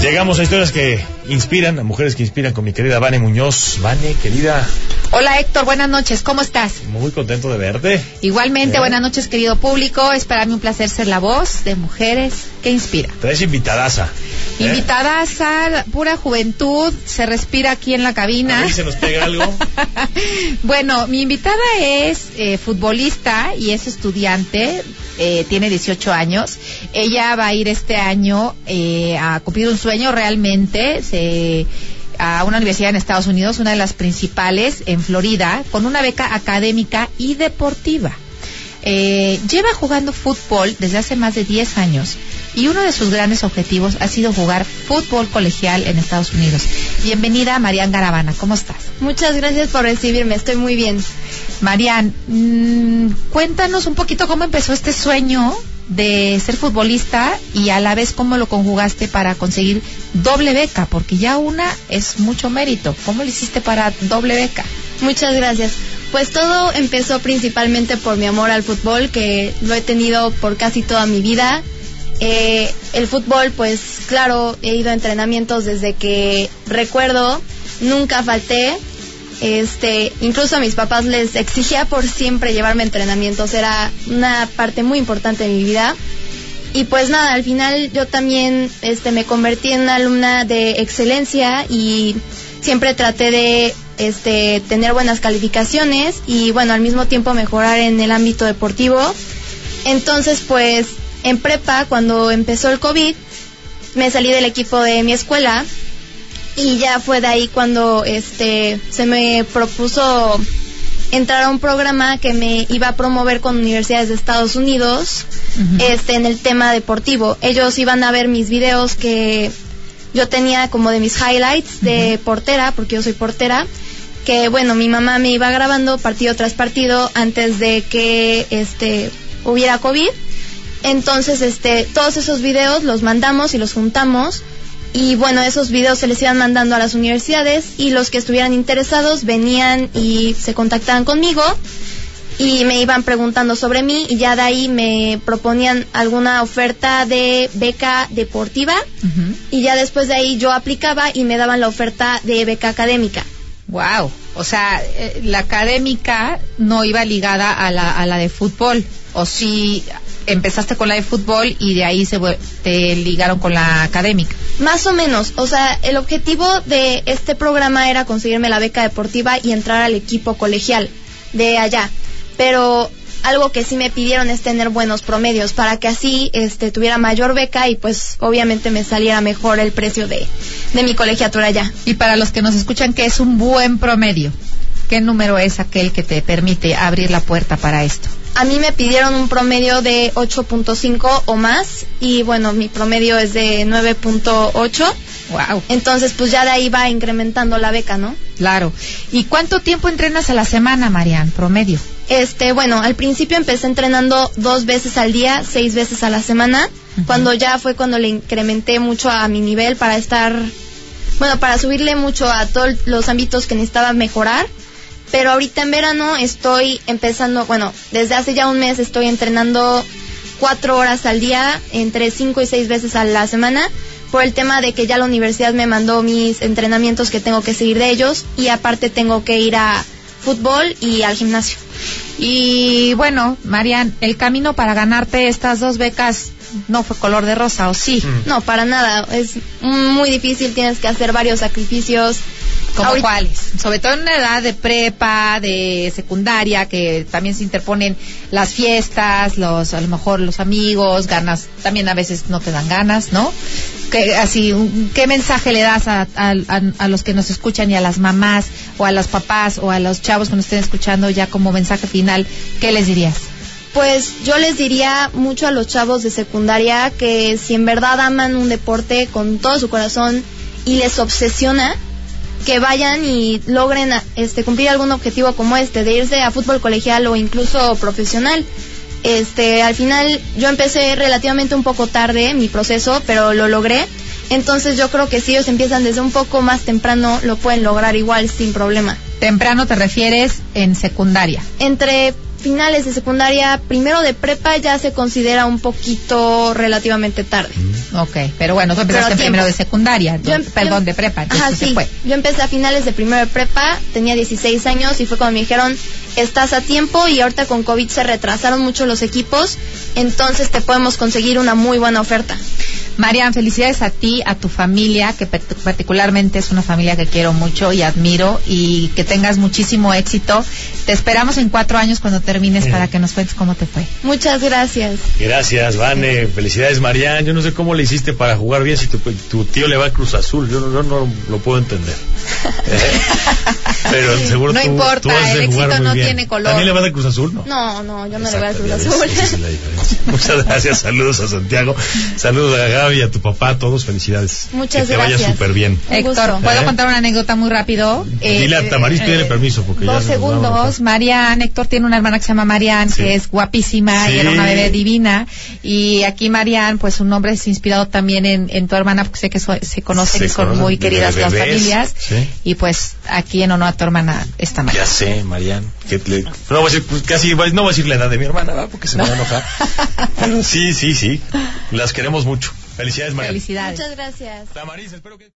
Llegamos a historias que inspiran, a mujeres que inspiran con mi querida Vane Muñoz. Vane, querida. Hola Héctor, buenas noches, ¿cómo estás? Muy contento de verte. Igualmente, ¿Eh? buenas noches querido público, es para mí un placer ser la voz de mujeres que inspira. Traes invitadaza. ¿eh? Invitadas a pura juventud, se respira aquí en la A cabina. ver si se nos pega algo. bueno, mi invitada es eh, futbolista y es estudiante, eh, tiene 18 años. Ella va a ir este año eh, a cumplir un sueño realmente. Se a una universidad en Estados Unidos, una de las principales en Florida, con una beca académica y deportiva. Eh, lleva jugando fútbol desde hace más de 10 años y uno de sus grandes objetivos ha sido jugar fútbol colegial en Estados Unidos. Bienvenida, Marian Garabana, ¿cómo estás? Muchas gracias por recibirme, estoy muy bien. Marian, mm, cuéntanos un poquito cómo empezó este sueño de ser futbolista y a la vez cómo lo conjugaste para conseguir doble beca, porque ya una es mucho mérito. ¿Cómo lo hiciste para doble beca? Muchas gracias. Pues todo empezó principalmente por mi amor al fútbol, que lo he tenido por casi toda mi vida. Eh, el fútbol, pues claro, he ido a entrenamientos desde que recuerdo, nunca falté. Este, incluso a mis papás les exigía por siempre llevarme entrenamientos, era una parte muy importante de mi vida. Y pues nada, al final yo también este, me convertí en una alumna de excelencia y siempre traté de este, tener buenas calificaciones y bueno, al mismo tiempo mejorar en el ámbito deportivo. Entonces pues en prepa, cuando empezó el COVID, me salí del equipo de mi escuela y ya fue de ahí cuando este se me propuso entrar a un programa que me iba a promover con universidades de Estados Unidos este en el tema deportivo. Ellos iban a ver mis videos que yo tenía como de mis highlights de portera, porque yo soy portera, que bueno, mi mamá me iba grabando partido tras partido antes de que este hubiera COVID. Entonces, este, todos esos videos los mandamos y los juntamos. Y bueno, esos videos se les iban mandando a las universidades y los que estuvieran interesados venían y se contactaban conmigo y me iban preguntando sobre mí y ya de ahí me proponían alguna oferta de beca deportiva y ya después de ahí yo aplicaba y me daban la oferta de beca académica. Wow, o sea, eh, la académica no iba ligada a la, a la de fútbol, o si empezaste con la de fútbol y de ahí se te ligaron con la académica. Más o menos, o sea, el objetivo de este programa era conseguirme la beca deportiva y entrar al equipo colegial de allá. Pero algo que sí me pidieron es tener buenos promedios para que así este tuviera mayor beca y pues obviamente me saliera mejor el precio de, de mi colegiatura allá. Y para los que nos escuchan, ¿qué es un buen promedio? ¿Qué número es aquel que te permite abrir la puerta para esto? A mí me pidieron un promedio de 8.5 o más y bueno, mi promedio es de 9.8. Wow, Entonces pues ya de ahí va incrementando la beca, ¿no? claro. ¿Y cuánto tiempo entrenas a la semana, Marian, promedio? Este, bueno, al principio empecé entrenando dos veces al día, seis veces a la semana, cuando ya fue cuando le incrementé mucho a mi nivel para estar, bueno, para subirle mucho a todos los ámbitos que necesitaba mejorar. Pero ahorita en verano estoy empezando, bueno, desde hace ya un mes estoy entrenando cuatro horas al día, entre cinco y seis veces a la semana, por el tema de que ya la universidad me mandó mis entrenamientos que tengo que seguir de ellos y aparte tengo que ir a fútbol y al gimnasio. Y bueno, Marian, el camino para ganarte estas dos becas no fue color de rosa, ¿o sí? No, para nada. Es muy difícil, tienes que hacer varios sacrificios. ¿Como cuáles? Sobre todo en una edad de prepa, de secundaria, que también se interponen las fiestas, los, a lo mejor los amigos, ganas, también a veces no te dan ganas, ¿no? Que, así, ¿qué mensaje le das a, a- a- a los que nos escuchan y a las mamás o a los papás o a los chavos que nos estén escuchando ya como mensaje final? ¿Qué les dirías? Pues yo les diría mucho a los chavos de secundaria que si en verdad aman un deporte con todo su corazón y les obsesiona, que vayan y logren este cumplir algún objetivo como este, de irse a fútbol colegial o incluso profesional. Este, al final yo empecé relativamente un poco tarde mi proceso, pero lo logré. Entonces yo creo que si ellos empiezan desde un poco más temprano, lo pueden lograr igual sin problema. Temprano te refieres en secundaria. Entre finales de secundaria, primero de prepa ya se considera un poquito relativamente tarde. Ok, pero bueno, tú empezaste primero de secundaria, Yo perdón, yo- de prepa, Ajá, sí. fue. Yo empecé a finales de primero de prepa, tenía 16 años y fue cuando me dijeron, estás a tiempo y ahorita con COVID se retrasaron mucho los equipos, entonces te podemos conseguir una muy buena oferta. Marian, felicidades a ti, a tu familia, que particularmente es una familia que quiero mucho y admiro, y que tengas muchísimo éxito. Te esperamos en cuatro años cuando termines para que nos cuentes cómo te fue. Muchas gracias. Gracias, Vane. Felicidades, Marian. Yo no sé cómo le hiciste para jugar bien si tu, tu tío le va a Cruz Azul. Yo no, yo no lo puedo entender. ¿Eh? Pero seguro No tú, importa, tú has de el jugar éxito muy no bien. tiene color. ¿También le va de Cruz Azul? No. No, no, yo no le voy a Cruz Azul. esa es la diferencia. Muchas gracias, saludos a Santiago, saludos a Gaby, a tu papá, a todos, felicidades. Muchas que te vaya gracias. súper bien. Héctor, gusto. ¿puedo ¿Eh? contar una anécdota muy rápido? Dile a Tamariz, pídele permiso, porque ya Dos se nos va a segundos. Marian, Héctor tiene una hermana que se llama Marian, Sí. que es guapísima Sí. y era una bebé divina. Y aquí Marian, pues su nombre es inspirado también en, en tu hermana, porque sé que so- se conocen y son muy queridas las familias. sí. Y pues aquí en honor a tu hermana está Marian. Ya sé, Marian. que le- no voy a decir, pues, casi, no voy a decir la edad de mi hermana, ¿verdad? Porque se me va a enojar. Pero sí, sí, sí. Las queremos mucho. Felicidades, Marian. Felicidades. Muchas gracias. Tamariz, espero que...